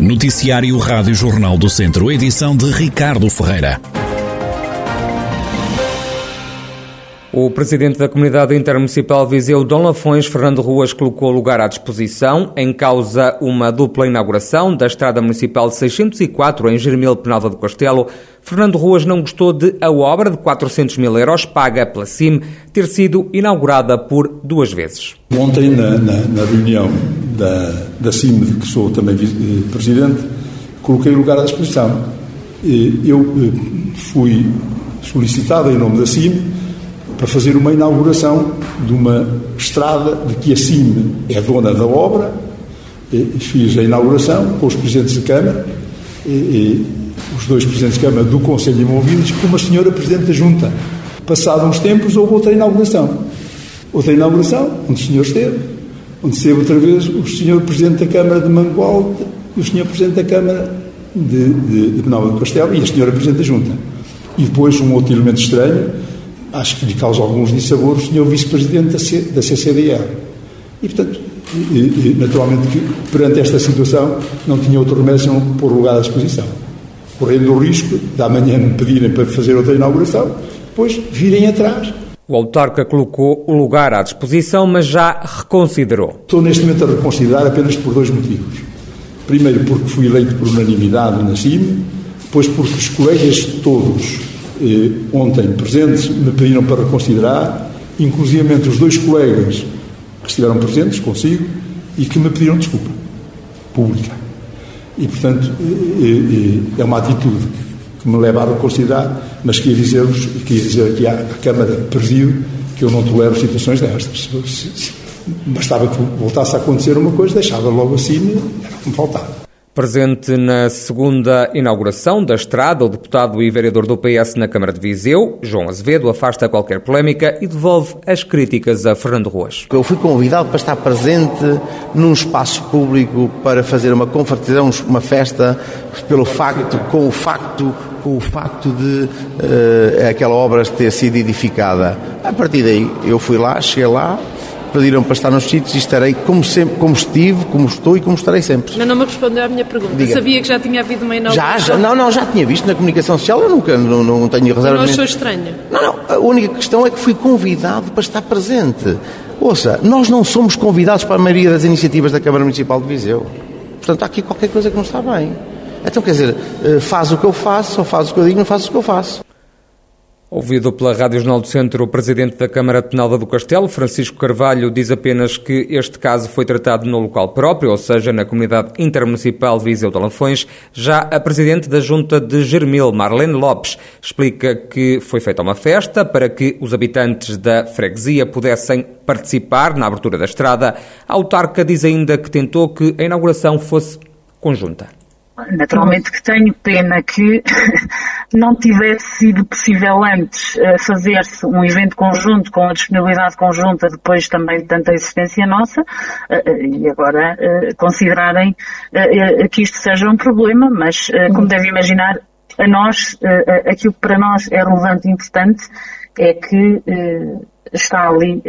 Noticiário Rádio Jornal do Centro, edição de Ricardo Ferreira. O presidente da Comunidade Intermunicipal Viseu, Dom Lafões, Fernando Ruas, colocou lugar à disposição em causa uma dupla inauguração da Estrada Municipal 604 em Jermil Penalva do Castelo. Fernando Ruas não gostou de a obra de 400 mil euros paga pela CIM ter sido inaugurada por duas vezes. Ontem, na, na, na reunião da, da CIM, de que sou também eh, presidente, coloquei lugar à disposição. Eu eh, fui solicitado em nome da CIM para fazer uma inauguração de uma estrada de que a CIM é dona da obra. Fiz a inauguração com os presidentes de Câmara, os dois presidentes de Câmara do Conselho envolvidos, com uma senhora Presidente da Junta. Passados uns tempos, houve outra inauguração. Outra inauguração, onde o senhor esteve, onde esteve outra vez o senhor Presidente da Câmara de Mangualde e o senhor Presidente da Câmara de, de, de do Castelo e a senhora Presidente da Junta. E depois um outro elemento estranho, acho que lhe causa alguns dissabores, o senhor vice-presidente da CCDR. E, portanto, naturalmente, que, perante esta situação, não tinha outro remédio senão pôr lugar à disposição. Correndo o risco de amanhã me pedirem para fazer outra inauguração, depois virem atrás. O autarca colocou o lugar à disposição, mas já reconsiderou. Estou neste momento a reconsiderar apenas por dois motivos. Primeiro, porque fui eleito por unanimidade na CIM, depois porque os colegas todos eh, ontem presentes me pediram para reconsiderar, inclusive os dois colegas que estiveram presentes consigo e que me pediram desculpa pública. E, portanto, eh, eh, é uma atitude que me leva a reconsiderar, mas queria dizer-vos, queria dizer aqui à, à Câmara Presídio que eu não tolero situações destas. Bastava que voltasse a acontecer uma coisa, deixava logo assim, era o que me faltava. Presente na segunda inauguração da estrada, o deputado e vereador do PS na Câmara de Viseu, João Azevedo, afasta qualquer polémica e devolve as críticas a Fernando Ruas. Eu fui convidado para estar presente num espaço público para fazer uma confraternização, uma festa, pelo facto, com o facto com o facto de uh, aquela obra ter sido edificada. A partir daí, eu fui lá, cheguei lá, pediram para estar nos sítios e estarei como, sempre, como estive, como estou e como estarei sempre. Mas não me respondeu à minha pergunta. Diga. Sabia que já tinha havido uma inauguração? Já, já, não, não, já tinha visto na comunicação social, eu nunca, não, não tenho reserva. Não achou estranho? Não, não, a única questão é que fui convidado para estar presente. Ouça, nós não somos convidados para a maioria das iniciativas da Câmara Municipal de Viseu. Portanto, há aqui qualquer coisa que não está bem. Então, quer dizer, eh, faz o que eu faço, ou faz o que eu digo, não faz o que eu faço. Ouvido pela Rádio Jornal do Centro, o presidente da Câmara de do Castelo, Francisco Carvalho, diz apenas que este caso foi tratado no local próprio, ou seja, na comunidade intermunicipal Viseu de Lanfões. Já a presidente da Junta de Germil, Marlene Lopes, explica que foi feita uma festa para que os habitantes da freguesia pudessem participar na abertura da estrada. A autarca diz ainda que tentou que a inauguração fosse conjunta. Naturalmente que tenho pena que não tivesse sido possível antes uh, fazer-se um evento conjunto com a disponibilidade conjunta depois também de tanta existência nossa uh, e agora considerarem que isto seja um problema, mas como deve imaginar, a nós, aquilo que para nós é relevante e importante é que está ali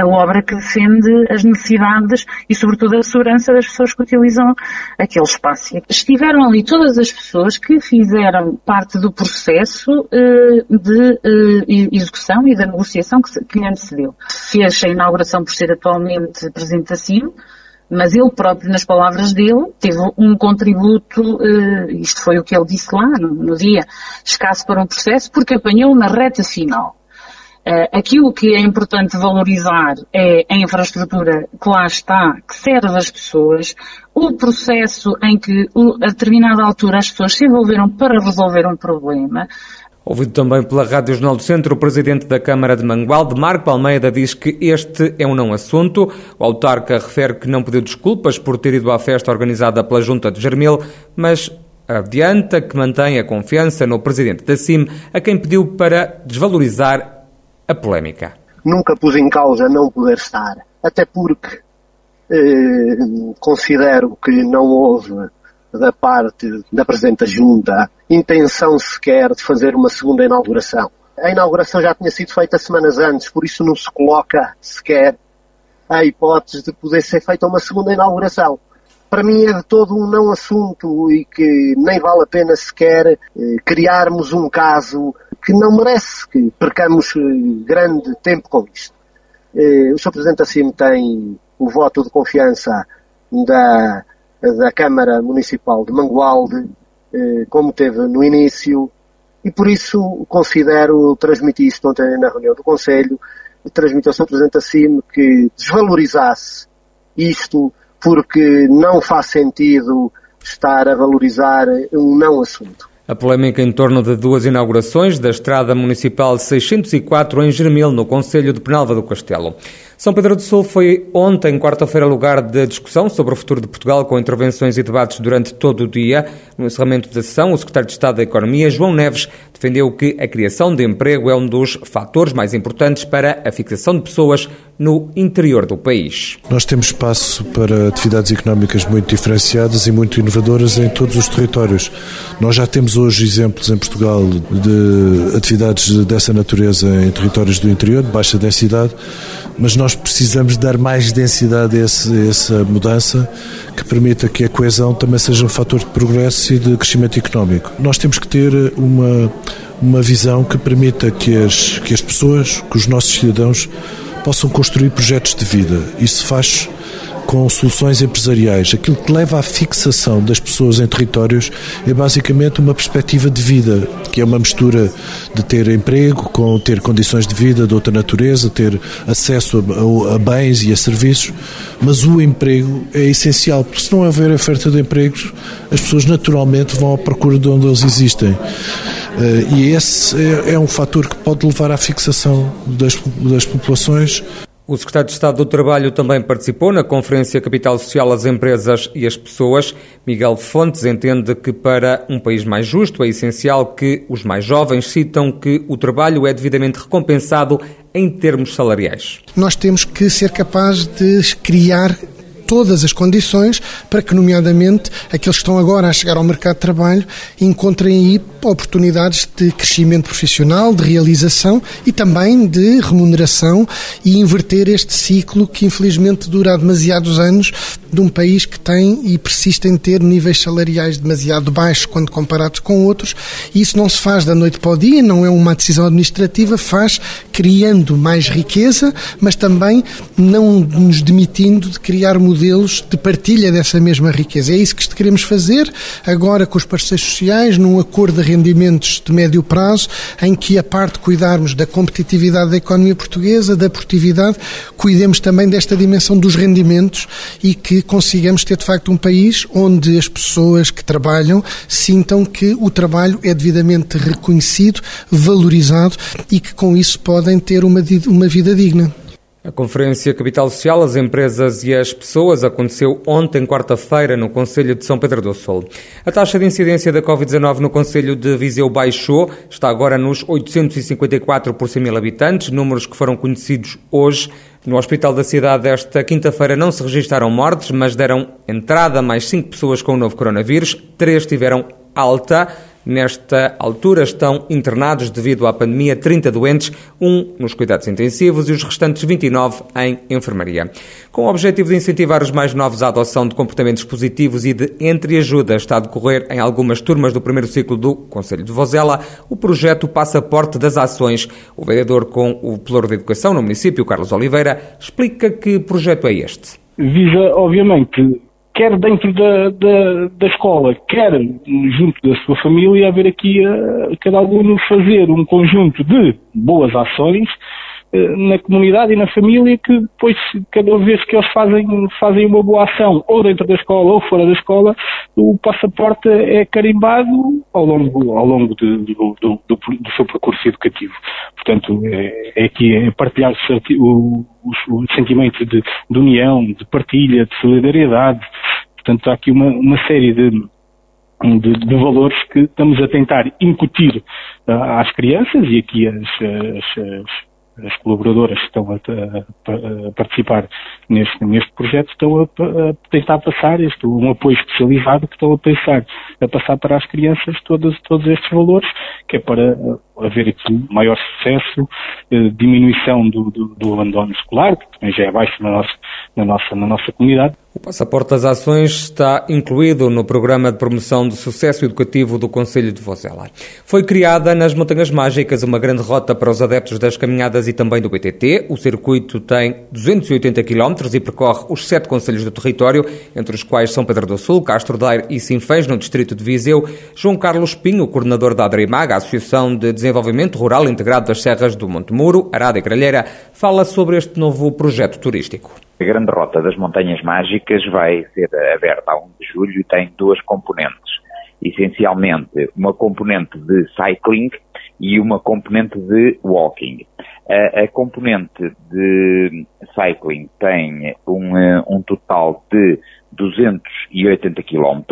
a obra que defende as necessidades e, sobretudo, a segurança das pessoas que utilizam aquele espaço. Estiveram ali todas as pessoas que fizeram parte do processo uh, de uh, execução e da negociação que, que lhe antecedeu. Fez a inauguração por ser atualmente presidente da CIM, mas ele próprio, nas palavras dele, teve um contributo, uh, isto foi o que ele disse lá no dia, escasso para um processo, porque apanhou na reta final. Uh, aquilo que é importante valorizar é a infraestrutura que lá está, que serve as pessoas, o processo em que a determinada altura as pessoas se envolveram para resolver um problema. Ouvido também pela Rádio Jornal do Centro, o presidente da Câmara de Mangualde, Marco Almeida, diz que este é um não assunto. O autarca refere que não pediu desculpas por ter ido à festa organizada pela Junta de Germil, mas adianta que mantém a confiança no presidente da CIM, a quem pediu para desvalorizar a polémica. Nunca pus em causa não poder estar, até porque eh, considero que não houve da parte da Presidente da Junta intenção sequer de fazer uma segunda inauguração. A inauguração já tinha sido feita semanas antes, por isso não se coloca sequer a hipótese de poder ser feita uma segunda inauguração. Para mim é de todo um não assunto e que nem vale a pena sequer eh, criarmos um caso que não merece que percamos eh, grande tempo com isto. Eh, o Sr. Presidente assim tem o voto de confiança da, da Câmara Municipal de Mangualde, como teve no início, e por isso considero, transmiti isto ontem na reunião do Conselho, transmiti ao Sr. Presidente assim que desvalorizasse isto porque não faz sentido estar a valorizar um não assunto. A polémica em torno de duas inaugurações da Estrada Municipal 604 em Germil, no Conselho de Penalva do Castelo. São Pedro do Sul foi ontem, quarta-feira, lugar de discussão sobre o futuro de Portugal, com intervenções e debates durante todo o dia. No encerramento da sessão, o secretário de Estado da Economia, João Neves, defendeu que a criação de emprego é um dos fatores mais importantes para a fixação de pessoas no interior do país. Nós temos espaço para atividades económicas muito diferenciadas e muito inovadoras em todos os territórios. Nós já temos hoje exemplos em Portugal de atividades dessa natureza em territórios do interior, de baixa densidade, mas nós precisamos dar mais densidade a, esse, a essa mudança que permita que a coesão também seja um fator de progresso e de crescimento económico. Nós temos que ter uma, uma visão que permita que as, que as pessoas, que os nossos cidadãos possam construir projetos de vida. Isso faz com soluções empresariais. Aquilo que leva à fixação das pessoas em territórios é basicamente uma perspectiva de vida, que é uma mistura de ter emprego com ter condições de vida de outra natureza, ter acesso a, a, a bens e a serviços, mas o emprego é essencial, porque se não houver oferta de empregos, as pessoas naturalmente vão à procura de onde eles existem. Uh, e esse é, é, um fator que pode levar à fixação das, das populações o secretário de Estado do Trabalho também participou na Conferência Capital Social às Empresas e as Pessoas. Miguel Fontes entende que para um país mais justo é essencial que os mais jovens citam que o trabalho é devidamente recompensado em termos salariais. Nós temos que ser capazes de criar todas as condições para que, nomeadamente, aqueles que estão agora a chegar ao mercado de trabalho encontrem aí oportunidades de crescimento profissional, de realização e também de remuneração e inverter este ciclo que, infelizmente, dura há demasiados anos de um país que tem e persiste em ter níveis salariais demasiado baixos quando comparados com outros. E isso não se faz da noite para o dia, não é uma decisão administrativa, faz criando mais riqueza, mas também não nos demitindo de criar modelos modelos de partilha dessa mesma riqueza. É isso que queremos fazer agora com os parceiros sociais, num acordo de rendimentos de médio prazo, em que a parte de cuidarmos da competitividade da economia portuguesa, da produtividade, cuidemos também desta dimensão dos rendimentos e que consigamos ter de facto um país onde as pessoas que trabalham sintam que o trabalho é devidamente reconhecido, valorizado e que com isso podem ter uma, uma vida digna. A Conferência Capital Social, as Empresas e as Pessoas aconteceu ontem, quarta-feira, no Conselho de São Pedro do Sul. A taxa de incidência da Covid-19 no Conselho de Viseu baixou, está agora nos 854 por 100 mil habitantes, números que foram conhecidos hoje. No Hospital da Cidade, esta quinta-feira, não se registaram mortes, mas deram entrada mais cinco pessoas com o novo coronavírus, três tiveram alta. Nesta altura estão internados devido à pandemia 30 doentes, um nos cuidados intensivos e os restantes 29 em enfermaria. Com o objetivo de incentivar os mais novos à adoção de comportamentos positivos e de entreajuda, está a decorrer em algumas turmas do primeiro ciclo do Conselho de Vozela o projeto Passaporte das Ações. O vereador com o Pelouro de Educação no município, Carlos Oliveira, explica que projeto é este. Visa, obviamente, quer dentro da, da, da, escola, quer junto da sua família, haver aqui a, a cada aluno fazer um conjunto de boas ações eh, na comunidade e na família que depois, cada vez que eles fazem, fazem uma boa ação, ou dentro da escola ou fora da escola, o passaporte é carimbado ao longo, ao longo de, do, do, do, do, seu percurso educativo. Portanto, é, é aqui é partilhar o, o, o sentimento de, de, união, de partilha, de solidariedade. Portanto, há aqui uma, uma série de, de, de, valores que estamos a tentar incutir uh, às crianças e aqui as, as, as as colaboradoras que estão a, a, a participar neste, neste projeto estão a, a, tentar passar este, um apoio especializado que estão a pensar, a passar para as crianças todos, todos estes valores, que é para haver aqui maior sucesso, eh, diminuição do, do, do abandono escolar, que também já é baixo na nossa, na nossa, na nossa comunidade. O Passaporte das Ações está incluído no Programa de Promoção do Sucesso Educativo do Conselho de Vozela. Foi criada nas Montanhas Mágicas uma grande rota para os adeptos das caminhadas e também do BTT. O circuito tem 280 km e percorre os sete conselhos do território, entre os quais São Pedro do Sul, Castro Daire e Sinfãs, no distrito de Viseu. João Carlos Pinho, coordenador da Adrimaga, Associação de Desenvolvimento Rural Integrado das Serras do Monte Muro, Arada e Gralheira, fala sobre este novo projeto turístico. A Grande Rota das Montanhas Mágicas vai ser aberta a 1 de julho e tem duas componentes. Essencialmente, uma componente de cycling e uma componente de walking. A, a componente de cycling tem um, um total de 280 km,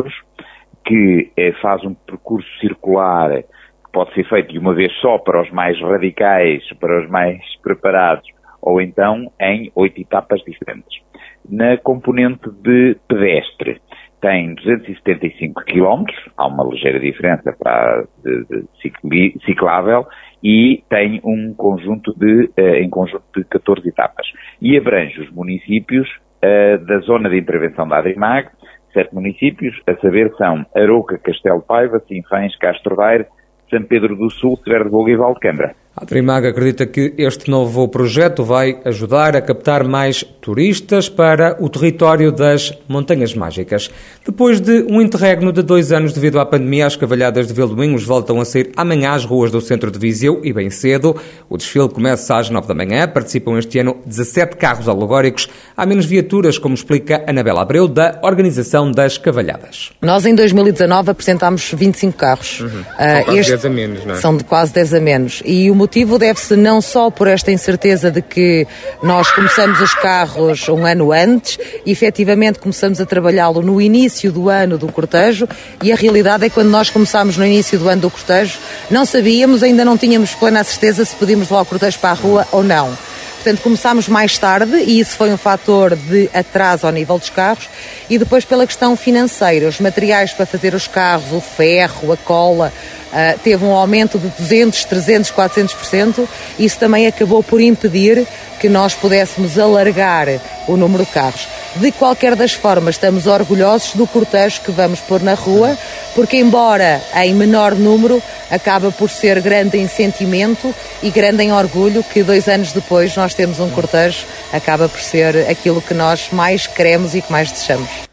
que eh, faz um percurso circular que pode ser feito de uma vez só para os mais radicais, para os mais preparados, ou então em oito etapas diferentes. Na componente de pedestre, tem 275 km, há uma ligeira diferença para de, de ciclável, e tem um conjunto de, uh, em conjunto de 14 etapas. E abrange os municípios uh, da zona de intervenção da Adrimag, sete municípios, a saber são Arouca, Castelo Paiva, Sinfãs, Castro Daire, São Pedro do Sul, Severo de Boga e Valdequembra. A Trimaga acredita que este novo projeto vai ajudar a captar mais turistas para o território das Montanhas Mágicas. Depois de um interregno de dois anos devido à pandemia, as cavalhadas de Vildoinhos voltam a sair amanhã às ruas do centro de Viseu e bem cedo. O desfile começa às nove da manhã. Participam este ano 17 carros alegóricos. Há menos viaturas, como explica Anabela Abreu, da Organização das Cavalhadas. Nós, em 2019, apresentámos 25 carros. Uhum. Uh, são quase este... 10 a menos, não é? São de quase 10 a menos. E o motivo deve-se não só por esta incerteza de que nós começamos os carros um ano antes e efetivamente começamos a trabalhá-lo no início do ano do cortejo e a realidade é que quando nós começámos no início do ano do cortejo não sabíamos, ainda não tínhamos plena certeza se podíamos levar o cortejo para a rua ou não. Portanto, começámos mais tarde e isso foi um fator de atraso ao nível dos carros. E depois, pela questão financeira, os materiais para fazer os carros, o ferro, a cola, uh, teve um aumento de 200, 300, 400%. Isso também acabou por impedir que nós pudéssemos alargar o número de carros. De qualquer das formas, estamos orgulhosos do cortejo que vamos pôr na rua, porque, embora em menor número, acaba por ser grande em sentimento e grande em orgulho que dois anos depois nós temos um cortejo, acaba por ser aquilo que nós mais queremos e que mais desejamos.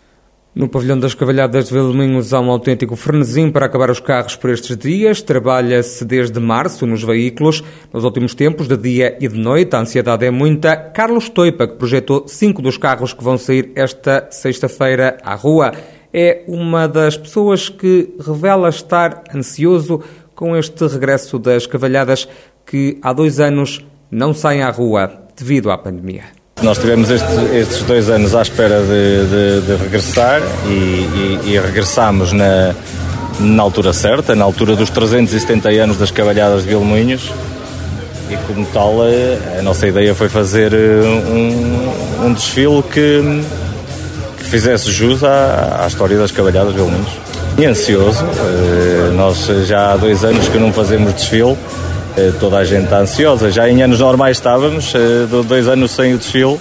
No pavilhão das Cavalhadas de Vilminhos há um autêntico frenesim para acabar os carros por estes dias. Trabalha-se desde março nos veículos. Nos últimos tempos, de dia e de noite, a ansiedade é muita. Carlos Toipa, que projetou cinco dos carros que vão sair esta sexta-feira à rua, é uma das pessoas que revela estar ansioso com este regresso das Cavalhadas que há dois anos não saem à rua devido à pandemia. Nós tivemos estes, estes dois anos à espera de, de, de regressar e, e, e regressamos na, na altura certa, na altura dos 370 anos das Cavalhadas de Vilmoinhos e como tal a, a, nossa ideia foi fazer eh, um, um desfile que, que, fizesse jus à, à história das Cavalhadas de Vilmoinhos. E ansioso, eh, nós já há dois anos que não fazemos desfile eh, toda a gente está ansiosa. Já em anos normais estávamos, eh, dois anos sem o desfile,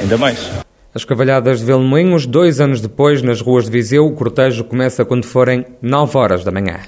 ainda mais. As cavalhadas de Velmoinhos, dois anos depois, nas ruas de Viseu, o cortejo começa quando forem 9 horas da manhã.